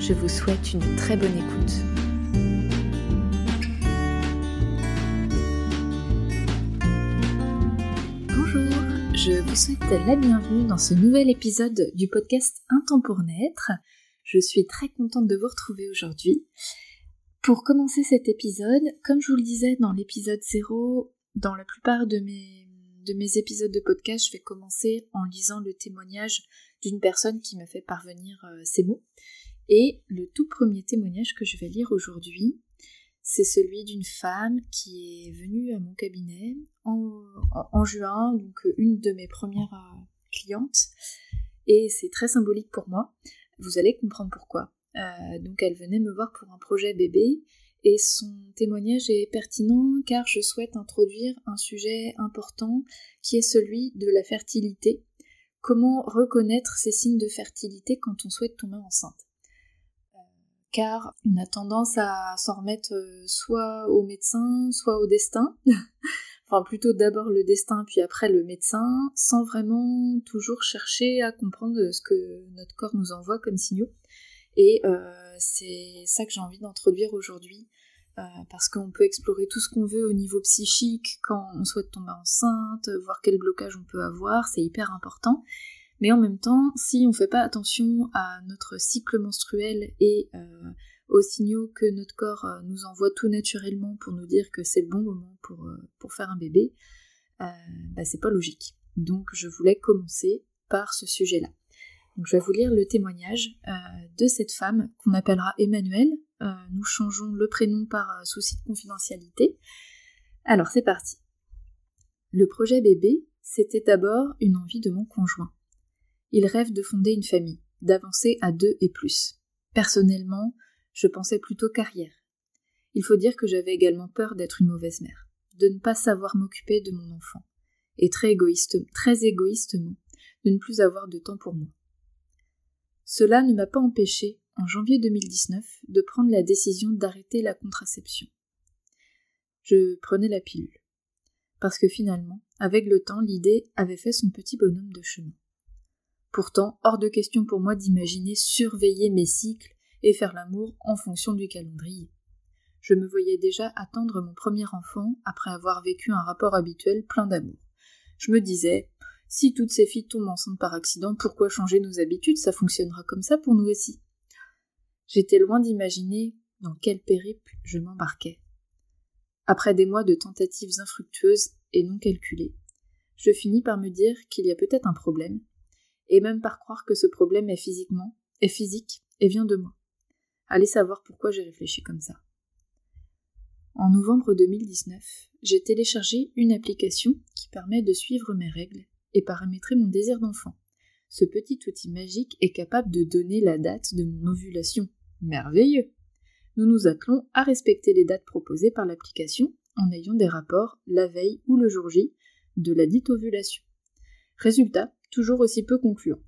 Je vous souhaite une très bonne écoute. Bonjour, je vous souhaite la bienvenue dans ce nouvel épisode du podcast Un temps pour naître. Je suis très contente de vous retrouver aujourd'hui. Pour commencer cet épisode, comme je vous le disais dans l'épisode 0, dans la plupart de mes, de mes épisodes de podcast, je vais commencer en lisant le témoignage d'une personne qui me fait parvenir euh, ces mots. Et le tout premier témoignage que je vais lire aujourd'hui, c'est celui d'une femme qui est venue à mon cabinet en, juin, donc euh, une de mes premières euh, clientes. Et c'est très symbolique pour moi. Vous allez comprendre pourquoi. donc elle venait me voir pour un projet bébé et son témoignage est pertinent car je souhaite introduire un sujet important qui est celui de la fertilité Comment reconnaître ces signes de fertilité quand on souhaite tomber enceinte? euh, Car on a tendance à s'en remettre euh, soit au médecin, soit au destin. enfin plutôt d'abord le destin puis après le médecin, sans vraiment toujours chercher à comprendre ce que notre corps nous envoie comme signaux. Et euh, c'est ça que j'ai envie d'introduire aujourd'hui euh, parce qu'on peut explorer tout ce qu'on veut au niveau psychique quand on souhaite tomber enceinte, voir quel blocage on peut avoir, c'est hyper important. Mais en même temps, si on ne fait pas attention à notre cycle menstruel et euh, aux signaux que notre corps euh, nous envoie tout naturellement pour nous dire que c'est le bon moment pour, pour faire un bébé, bah, c'est pas logique. Donc je voulais commencer par ce sujet-là. Donc je vais vous lire le témoignage de cette femme qu'on appellera Emmanuel, euh, nous changeons le prénom par euh, souci de confidentialité. Alors c'est parti. Le projet bébé, c'était d'abord une envie de mon conjoint. Il rêve de fonder une famille, d'avancer à deux et plus. Personnellement, je pensais plutôt carrière. Il faut dire que j'avais également peur d'être une mauvaise mère, de ne pas savoir m'occuper de mon enfant, et très, très égoïstement, de ne plus avoir de temps pour moi. Cela ne m'a pas empêché en janvier 2019 de prendre la décision d'arrêter la contraception. Je prenais la pilule. Parce que finalement, avec le temps, l'idée avait fait son petit bonhomme de chemin. Pourtant, hors de question pour moi d'imaginer surveiller mes cycles et faire l'amour en fonction du calendrier. Je me voyais déjà attendre mon premier enfant après avoir vécu un rapport habituel plein d'amour. Je me disais, si toutes ces filles tombent enceintes par accident, pourquoi changer nos habitudes? Ça fonctionnera comme ça pour nous aussi. J'étais loin d'imaginer dans quel périple je m'embarquais. Après des mois de tentatives infructueuses et non calculées, je finis par me dire qu'il y a peut-être un problème, et même par croire que ce problème est physiquement, est physique et vient de moi. Allez savoir pourquoi j'ai réfléchi comme ça. En novembre 2019, j'ai téléchargé une application qui permet de suivre mes règles et paramétrer mon désir d'enfant. Ce petit outil magique est capable de donner la date de mon ovulation Merveilleux. Nous nous attelons à respecter les dates proposées par l'application en ayant des rapports la veille ou le jour J de la dite ovulation. Résultat, toujours aussi peu concluant.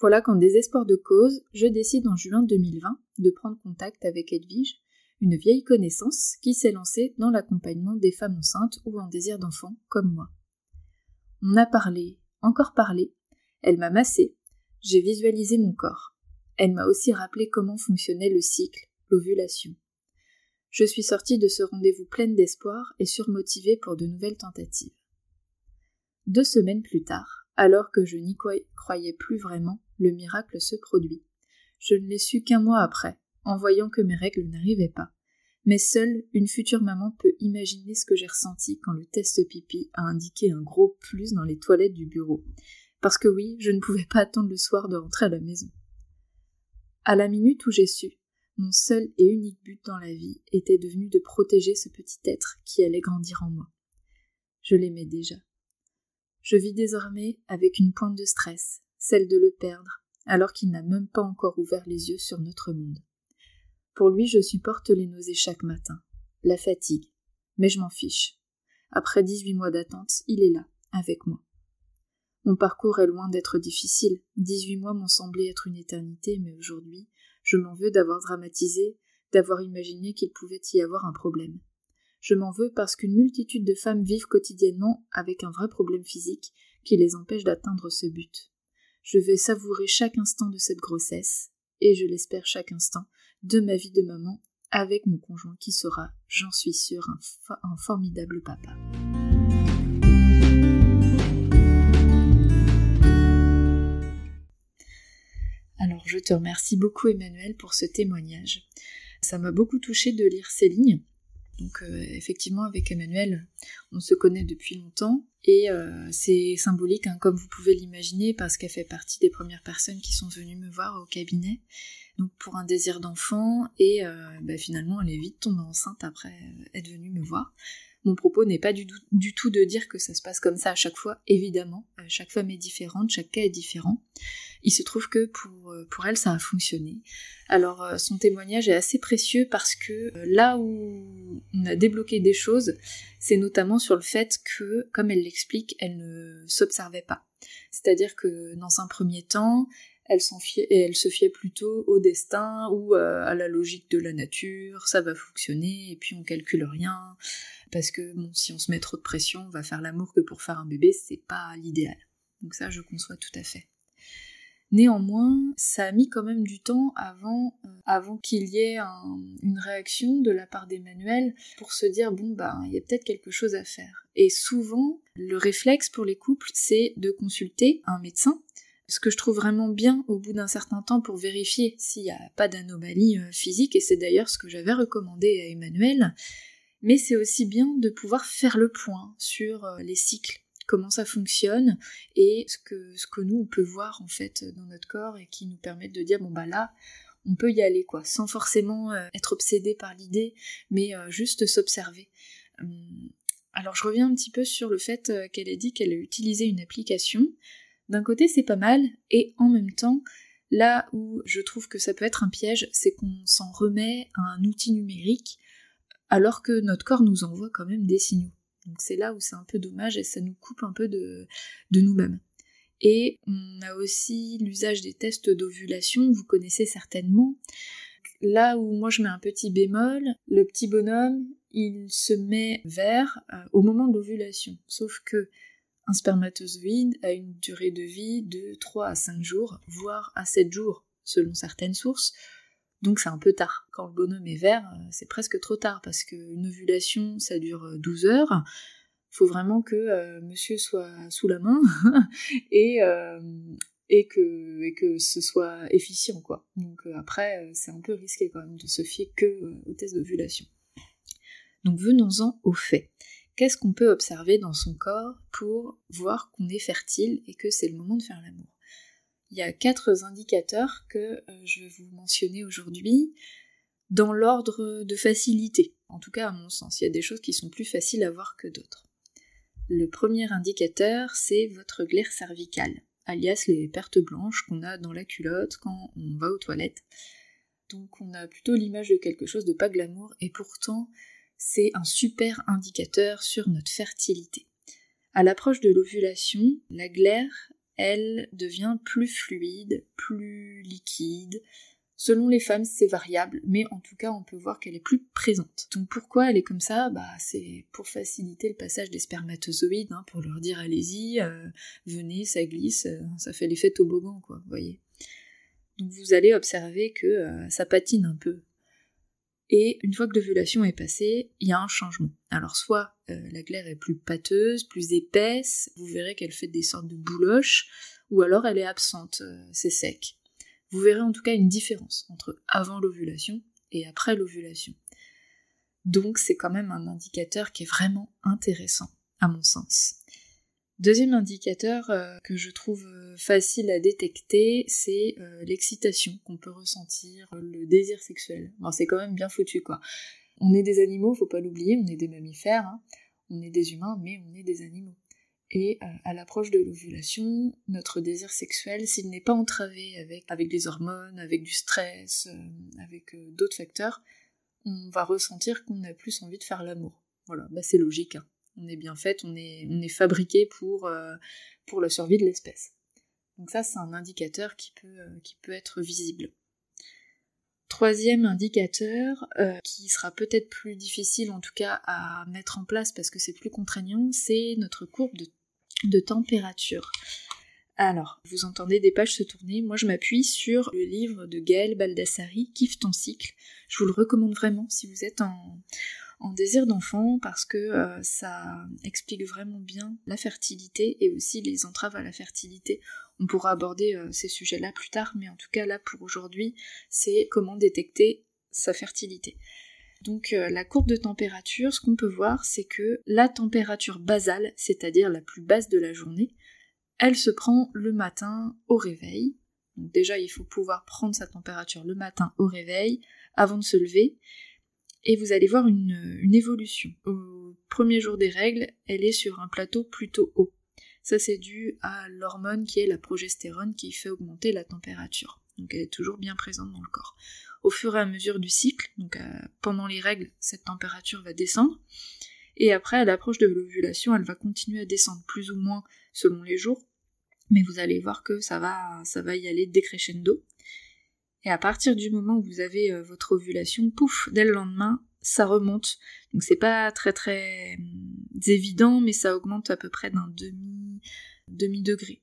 Voilà qu'en désespoir de cause, je décide en juin 2020 de prendre contact avec Edwige, une vieille connaissance qui s'est lancée dans l'accompagnement des femmes enceintes ou en désir d'enfant comme moi. On a parlé, encore parlé, elle m'a massé, j'ai visualisé mon corps. Elle m'a aussi rappelé comment fonctionnait le cycle, l'ovulation. Je suis sortie de ce rendez-vous pleine d'espoir et surmotivée pour de nouvelles tentatives. Deux semaines plus tard, alors que je n'y croyais plus vraiment, le miracle se produit. Je ne l'ai su qu'un mois après, en voyant que mes règles n'arrivaient pas. Mais seule une future maman peut imaginer ce que j'ai ressenti quand le test pipi a indiqué un gros plus dans les toilettes du bureau. Parce que oui, je ne pouvais pas attendre le soir de rentrer à la maison. À la minute où j'ai su, mon seul et unique but dans la vie était devenu de protéger ce petit être qui allait grandir en moi. Je l'aimais déjà. Je vis désormais avec une pointe de stress, celle de le perdre, alors qu'il n'a même pas encore ouvert les yeux sur notre monde. Pour lui, je supporte les nausées chaque matin, la fatigue, mais je m'en fiche. Après 18 mois d'attente, il est là, avec moi. Mon parcours est loin d'être difficile. 18 mois m'ont semblé être une éternité, mais aujourd'hui, je m'en veux d'avoir dramatisé, d'avoir imaginé qu'il pouvait y avoir un problème. Je m'en veux parce qu'une multitude de femmes vivent quotidiennement avec un vrai problème physique qui les empêche d'atteindre ce but. Je vais savourer chaque instant de cette grossesse, et je l'espère chaque instant, de ma vie de maman avec mon conjoint qui sera, j'en suis sûre, un, formidable papa. Alors je te remercie beaucoup Emmanuel pour ce témoignage. Ça m'a beaucoup touché de lire ces lignes donc euh, effectivement, avec Emmanuel, on se connaît depuis longtemps et euh, c'est symbolique, hein, comme vous pouvez l'imaginer, parce qu'elle fait partie des premières personnes qui sont venues me voir au cabinet. Donc pour un désir d'enfant et euh, bah, finalement elle est vite tombée enceinte après être venue me voir. Mon propos n'est pas du, tout de dire que ça se passe comme ça à chaque fois, évidemment. Chaque femme est différente, chaque cas est différent. Il se trouve que pour, euh, pour elle, ça a fonctionné. Alors, euh, son témoignage est assez précieux parce que là où on a débloqué des choses, c'est notamment sur le fait que, comme elle l'explique, elle ne s'observait pas. C'est-à-dire que dans un premier temps, elle, fiait, elle se fiait plutôt au destin ou à la logique de la nature, ça va fonctionner, et puis on calcule rien, parce que bon, si on se met trop de pression, on va faire l'amour que pour faire un bébé, c'est pas l'idéal. Donc ça, je conçois tout à fait. Néanmoins, ça a mis quand même du temps avant, euh, avant qu'il y ait une réaction de la part d'Emmanuel pour se dire bon bah il y a peut-être quelque chose à faire. Et souvent, le réflexe pour les couples, c'est de consulter un médecin. Ce que je trouve vraiment bien au bout d'un certain temps pour vérifier s'il n'y a pas d'anomalie euh, physique, et c'est d'ailleurs ce que j'avais recommandé à Emmanuel, mais c'est aussi bien de pouvoir faire le point sur euh, les cycles, comment ça fonctionne et ce que, ce que nous on peut voir en fait dans notre corps et qui nous permettent de dire bon bah là on peut y aller quoi, sans forcément euh, être obsédé par l'idée, mais euh, juste s'observer. Hum, alors je reviens un petit peu sur le fait qu'elle ait dit qu'elle a utilisé une application. D'un côté c'est pas mal, et en même temps, là où je trouve que ça peut être un piège, c'est qu'on s'en remet à un outil numérique alors que notre corps nous envoie quand même des signaux. Donc c'est là où c'est un peu dommage et ça nous coupe un peu de, nous-mêmes. Et on a aussi l'usage des tests d'ovulation, vous connaissez certainement. Là où moi je mets un petit bémol, le petit bonhomme, il se met vert euh, au moment de l'ovulation. Sauf que un spermatozoïde a une durée de vie de 3 à 5 jours, voire à 7 jours, selon certaines sources. Donc c'est un peu tard. Quand le bonhomme est vert, euh, c'est presque trop tard parce qu'une ovulation, ça dure 12 euh, heures. Faut vraiment que euh, monsieur soit sous la main et, que, et que ce soit efficient, quoi. Donc après, c'est un peu risqué quand même de se fier que au test d'ovulation. Donc venons-en au fait. Qu'est-ce qu'on peut observer dans son corps pour voir qu'on est fertile et que c'est le moment de faire l'amour? Il y a quatre indicateurs que euh, je vais vous mentionner aujourd'hui dans l'ordre de facilité. En tout cas, à mon sens, il y a des choses qui sont plus faciles à voir que d'autres. Le premier indicateur, c'est votre glaire cervicale, alias les pertes blanches qu'on a dans la culotte quand on va aux toilettes. Donc on a plutôt l'image de quelque chose de pas glamour, et pourtant c'est un super indicateur sur notre fertilité. À l'approche de l'ovulation, la glaire elle devient plus fluide, plus liquide. Selon les femmes, c'est variable, mais en tout cas, on peut voir qu'elle est plus présente. Donc pourquoi elle est comme ça? Bah, c'est pour faciliter le passage des spermatozoïdes, hein, pour leur dire allez-y, euh, venez, ça glisse, euh, ça fait l'effet toboggan, quoi, vous voyez. Donc vous allez observer que euh, ça patine un peu. Et une fois que l'ovulation est passée, il y a un changement. Alors soit euh, la glaire est plus pâteuse, plus épaisse, vous verrez qu'elle fait des sortes de bouloches, ou alors elle est absente, euh, c'est sec. Vous verrez en tout cas une différence entre avant l'ovulation et après l'ovulation. Donc c'est quand même un indicateur qui est vraiment intéressant, à mon sens. Deuxième indicateur euh, que je trouve euh, facile à détecter, c'est euh, l'excitation qu'on peut ressentir, le désir sexuel. c'est quand même bien foutu quoi. On est des animaux, faut pas l'oublier, on est des mammifères, hein. on est des humains, mais on est des animaux. Et à l'approche de l'ovulation, notre désir sexuel, s'il n'est pas entravé avec, avec des hormones, avec du stress, avec d'autres facteurs, on va ressentir qu'on a plus envie de faire l'amour. Voilà, bah c'est logique. Hein. On est bien fait, on est, on fabriqué pour, pour la survie de l'espèce. Donc ça, c'est un indicateur qui peut, peut être visible. Troisième indicateur, qui sera peut-être plus difficile en tout cas à mettre en place parce que c'est plus contraignant, c'est notre courbe de de température. Alors, vous entendez des pages se tourner, moi je m'appuie sur le livre de Gaël Baldassari, Kiffe ton cycle. Je vous le recommande vraiment si vous êtes en, désir d'enfant parce que euh, ça explique vraiment bien la fertilité et aussi les entraves à la fertilité. On pourra aborder euh, ces sujets-là plus tard, mais en tout cas là pour aujourd'hui, c'est comment détecter sa fertilité. Donc euh, la courbe de température, ce qu'on peut voir, c'est que la température basale, c'est-à-dire la plus basse de la journée, elle se prend le matin au réveil. Donc déjà, il faut pouvoir prendre sa température le matin au réveil, avant de se lever, et vous allez voir une, évolution. Au premier jour des règles, elle est sur un plateau plutôt haut. Ça c'est dû à l'hormone qui est la progestérone qui fait augmenter la température. Donc elle est toujours bien présente dans le corps au fur et à mesure du cycle, euh, pendant les règles, cette température va descendre, et après, à l'approche de l'ovulation, elle va continuer à descendre plus ou moins selon les jours, mais vous allez voir que ça va, ça va y aller décrescendo. Et à partir du moment où vous avez euh, votre ovulation, pouf, dès le lendemain, ça remonte. Donc c'est pas très très hum, évident, mais ça augmente à peu près d'un demi, demi degré.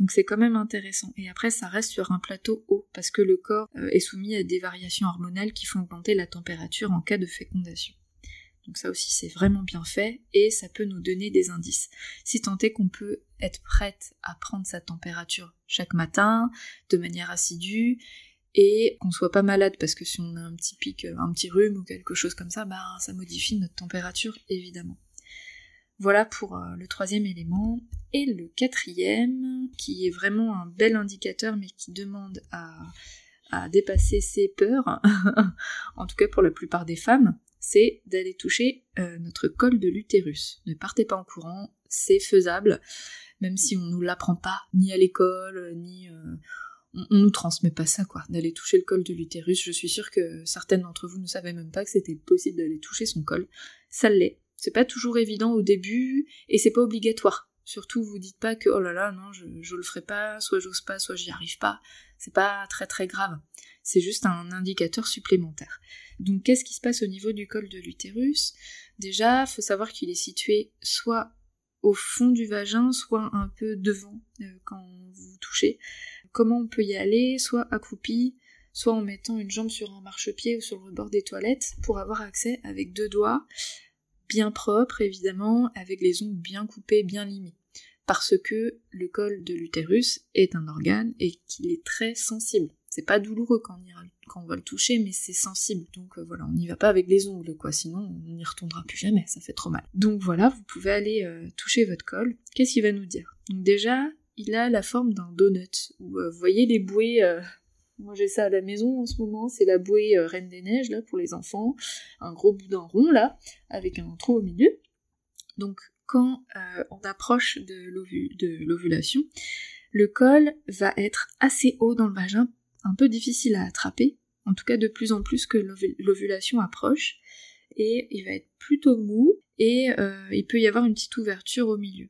Donc c'est quand même intéressant. Et après, ça reste sur un plateau haut, parce que le corps euh, est soumis à des variations hormonales qui font augmenter la température en cas de fécondation. Donc ça aussi c'est vraiment bien fait et ça peut nous donner des indices. Si tant est qu'on peut être prête à prendre sa température chaque matin, de manière assidue, et qu'on soit pas malade parce que si on a un petit pic, un petit rhume ou quelque chose comme ça, bah ça modifie notre température évidemment. Voilà pour euh, le troisième élément. Et le quatrième, qui est vraiment un bel indicateur mais qui demande à, dépasser ses peurs, en tout cas pour la plupart des femmes, c'est d'aller toucher euh, notre col de l'utérus. Ne partez pas en courant, c'est faisable, même si on nous l'apprend pas, ni à l'école, ni... Euh, on, nous transmet pas ça, quoi, d'aller toucher le col de l'utérus. Je suis sûre que certaines d'entre vous ne savaient même pas que c'était possible d'aller toucher son col. Ça l'est, c'est pas toujours évident au début et c'est pas obligatoire. Surtout, vous dites pas que oh là là, non, je, je le ferai pas, soit j'ose pas, soit j'y arrive pas. C'est pas très très grave. C'est juste un indicateur supplémentaire. Donc, qu'est-ce qui se passe au niveau du col de l'utérus? Déjà, faut savoir qu'il est situé soit au fond du vagin, soit un peu devant euh, quand vous touchez. Comment on peut y aller Soit accroupi, soit en mettant une jambe sur un marchepied ou sur le rebord des toilettes pour avoir accès avec deux doigts bien propre évidemment, avec les ongles bien coupés, bien limés. Parce que le col de l'utérus est un organe et qu'il est très sensible. C'est pas douloureux quand on, va le toucher, mais c'est sensible. Donc euh, voilà, on n'y va pas avec les ongles, quoi, sinon on n'y retournera plus jamais, ça fait trop mal. Donc voilà, vous pouvez aller euh, toucher votre col. Qu'est-ce qu'il va nous dire? Donc déjà, il a la forme d'un donut. Euh, vous voyez les bouées moi j'ai ça à la maison en ce moment, c'est la bouée euh, Reine des Neiges là pour les enfants, un gros boudin rond là, avec un trou au milieu. Donc quand euh, on approche de l'ovulation, le col va être assez haut dans le vagin, un peu difficile à attraper, en tout cas de plus en plus que l'ovulation approche, et il va être plutôt mou, et euh, il peut y avoir une petite ouverture au milieu.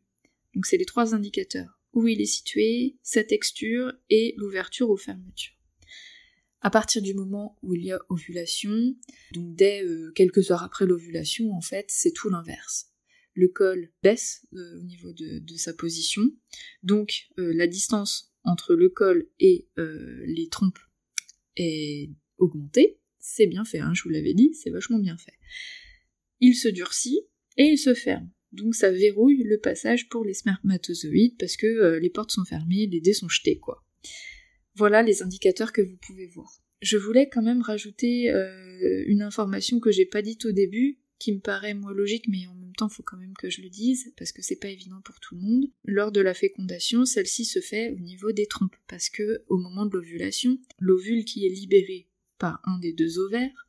Donc c'est les trois indicateurs, où il est situé, sa texture et l'ouverture aux fermetures. À partir du moment où il y a ovulation, donc dès euh, quelques heures après l'ovulation, en fait, c'est tout l'inverse. Le col baisse euh, au niveau de, sa position, donc euh, la distance entre le col et les trompes est augmentée. C'est bien fait, hein, je vous l'avais dit, c'est vachement bien fait. Il se durcit et il se ferme. Donc ça verrouille le passage pour les spermatozoïdes parce que les portes sont fermées, les dés sont jetés, quoi. Voilà les indicateurs que vous pouvez voir. Je voulais quand même rajouter euh, une information que j'ai pas dite au début, qui me paraît moi logique, mais en même temps faut quand même que je le dise, parce que c'est pas évident pour tout le monde. Lors de la fécondation, celle-ci se fait au niveau des trompes, parce que au moment de l'ovulation, l'ovule qui est libéré par un des deux ovaires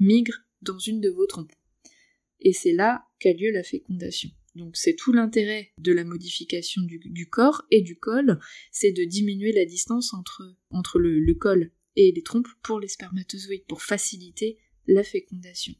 migre dans une de vos trompes. Et c'est là qu'a lieu la fécondation. Donc c'est tout l'intérêt de la modification du, corps et du col, c'est de diminuer la distance entre, le, le col et les trompes pour les spermatozoïdes, pour faciliter la fécondation.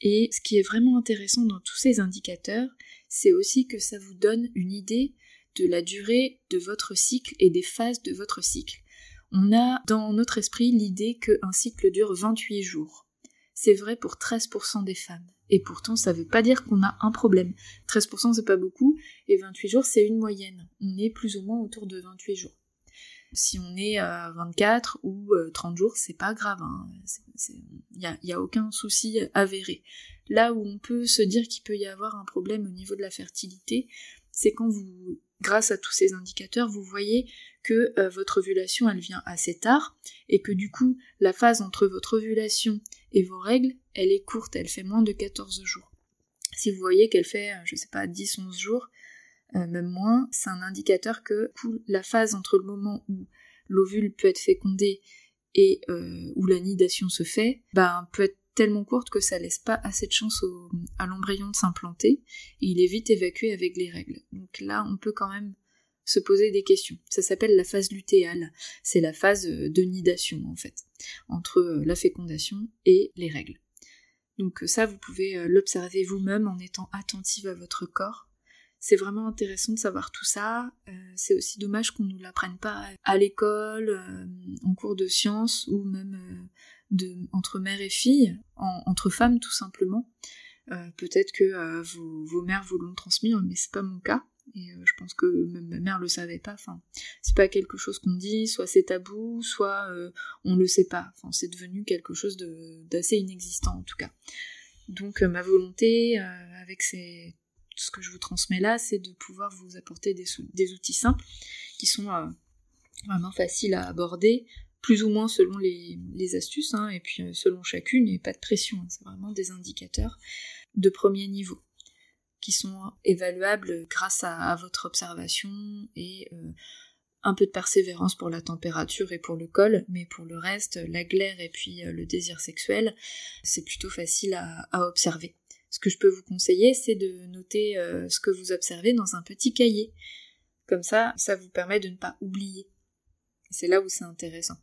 Et ce qui est vraiment intéressant dans tous ces indicateurs, c'est aussi que ça vous donne une idée de la durée de votre cycle et des phases de votre cycle. On a dans notre esprit l'idée qu'un cycle dure 28 jours. C'est vrai pour 13% des femmes. Et pourtant, ça ne veut pas dire qu'on a un problème. 13% c'est pas beaucoup, et 28 jours c'est une moyenne. On est plus ou moins autour de 28 jours. Si on est à 24 ou 30 euh, jours, c'est pas grave. Il hein. n'y a, a, aucun souci avéré. Là où on peut se dire qu'il peut y avoir un problème au niveau de la fertilité, c'est quand vous, grâce à tous ces indicateurs, vous voyez que euh, votre ovulation elle vient assez tard et que du coup la phase entre votre ovulation et vos règles elle est courte, elle fait moins de 14 jours. Si vous voyez qu'elle fait, euh, je sais pas, 10-11 jours, euh, même moins, c'est un indicateur que la phase entre le moment où l'ovule peut être fécondé et où la nidation se fait, ben, peut être tellement courte que ça laisse pas assez de chance à l'embryon de s'implanter, et il est vite évacué avec les règles. Donc là, on peut quand même se poser des questions. Ça s'appelle la phase lutéale. C'est la phase euh, de nidation, en fait, entre euh, la fécondation et les règles. Donc euh, ça, vous pouvez l'observer vous-même en étant attentive à votre corps. C'est vraiment intéressant de savoir tout ça. c'est aussi dommage qu'on ne nous l'apprenne pas à l'école, en cours de sciences, ou même de, entre mère et fille, entre femmes tout simplement. Peut-être que vos, mères vous l'ont transmis, mais c'est pas mon cas. Et euh, je pense que même ma mère le savait pas. Enfin, c'est pas quelque chose qu'on dit, soit c'est tabou, soit euh, on le sait pas. Enfin, c'est devenu quelque chose d'assez inexistant en tout cas. Donc euh, ma volonté avec ce que je vous transmets là, c'est de pouvoir vous apporter des outils simples qui sont vraiment faciles à aborder, plus ou moins selon les, astuces, hein, et puis selon chacune, et pas de pression. Hein. c'est vraiment des indicateurs de premier niveau qui sont évaluables grâce à, votre observation et euh, un peu de persévérance pour la température et pour le col, mais pour le reste, la glaire et puis euh, le désir sexuel, c'est plutôt facile à, observer. Ce que je peux vous conseiller, c'est de noter euh, ce que vous observez dans un petit cahier. Comme ça, ça vous permet de ne pas oublier. C'est là où c'est intéressant.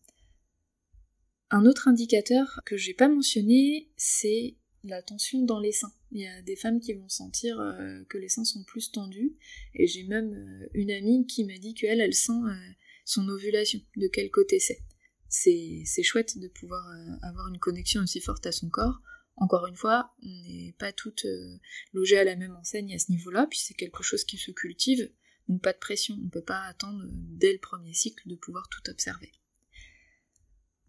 Un autre indicateur que j'ai pas mentionné, c'est la tension dans les seins. Il y a des femmes qui vont sentir euh, que les seins sont plus tendus, et j'ai même euh, une amie qui m'a dit qu'elle, elle sent euh, son ovulation, de quel côté c'est. C'est chouette de pouvoir avoir une connexion aussi forte à son corps. Encore une fois, on n'est pas toutes logées à la même enseigne à ce niveau-là, puis c'est quelque chose qui se cultive, donc pas de pression, on ne peut pas attendre dès le premier cycle de pouvoir tout observer.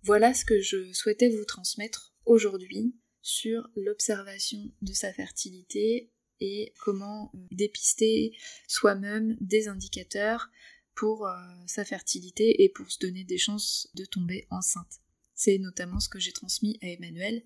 Voilà ce que je souhaitais vous transmettre aujourd'hui sur l'observation de sa fertilité et comment euh, dépister soi-même des indicateurs pour euh, sa fertilité et pour se donner des chances de tomber enceinte. C'est notamment ce que j'ai transmis à Emmanuel.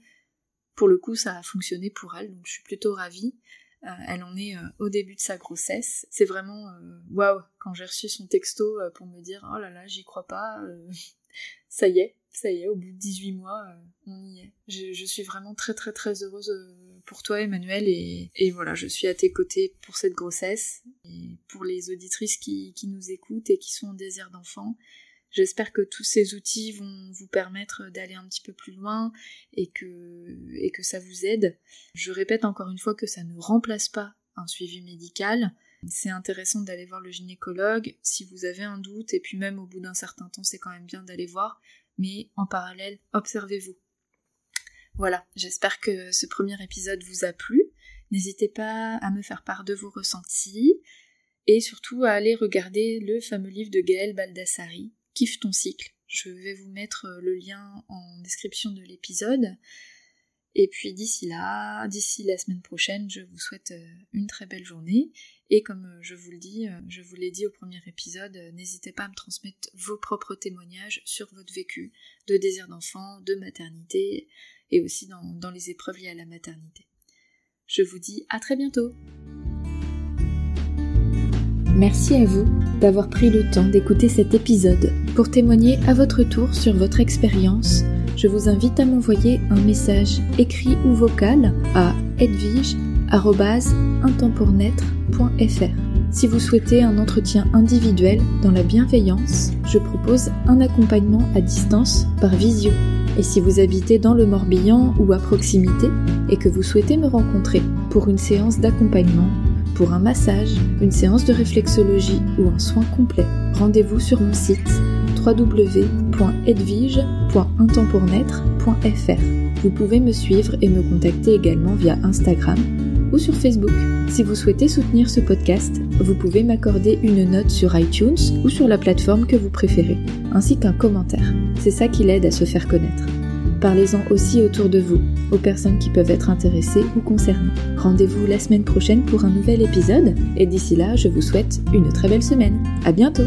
Pour le coup, ça a fonctionné pour elle, donc je suis plutôt ravie. Euh, elle en est au début de sa grossesse. C'est vraiment waouh quand j'ai reçu son texto pour me dire oh là là, j'y crois pas, ça y est, ça y est, au bout de 18 mois, euh, on y est. Je, suis vraiment très très très heureuse euh, pour toi Emmanuel et, voilà, je suis à tes côtés pour cette grossesse et pour les auditrices qui, nous écoutent et qui sont en désir d'enfant. J'espère que tous ces outils vont vous permettre d'aller un petit peu plus loin et que, et que ça vous aide. Je répète encore une fois que ça ne remplace pas un suivi médical. C'est intéressant d'aller voir le gynécologue si vous avez un doute et puis même au bout d'un certain temps c'est quand même bien d'aller voir mais en parallèle, observez-vous. Voilà, j'espère que ce premier épisode vous a plu. N'hésitez pas à me faire part de vos ressentis et surtout à aller regarder le fameux livre de Gaël Baldassari, Kiffe ton cycle. Je vais vous mettre le lien en description de l'épisode. Et puis d'ici là, d'ici la semaine prochaine, je vous souhaite euh, une très belle journée. Et comme euh, je vous le dis, euh, je vous l'ai dit au premier épisode, n'hésitez pas à me transmettre vos propres témoignages sur votre vécu de désir d'enfant, de maternité et aussi dans, dans les épreuves liées à la maternité. Je vous dis à très bientôt. Merci à vous d'avoir pris le temps d'écouter cet épisode. Pour témoigner à votre tour sur votre expérience, je vous invite à m'envoyer un message écrit ou vocal à edwige Si vous souhaitez un entretien individuel dans la bienveillance, je propose un accompagnement à distance par visio. Et si vous habitez dans le Morbihan ou à proximité et que vous souhaitez me rencontrer pour une séance d'accompagnement, pour un massage, une séance de réflexologie ou un soin complet, rendez-vous sur mon site www.edvige.intempournaître.fr. Vous pouvez me suivre et me contacter également via Instagram sur Facebook. Si vous souhaitez soutenir ce podcast, vous pouvez m'accorder une note sur iTunes ou sur la plateforme que vous préférez, ainsi qu'un commentaire. C'est ça qui l'aide à se faire connaître. Parlez-en aussi autour de vous, aux personnes qui peuvent être intéressées ou concernées. Rendez-vous la semaine prochaine pour un nouvel épisode, et d'ici là, je vous souhaite une très belle semaine. À bientôt!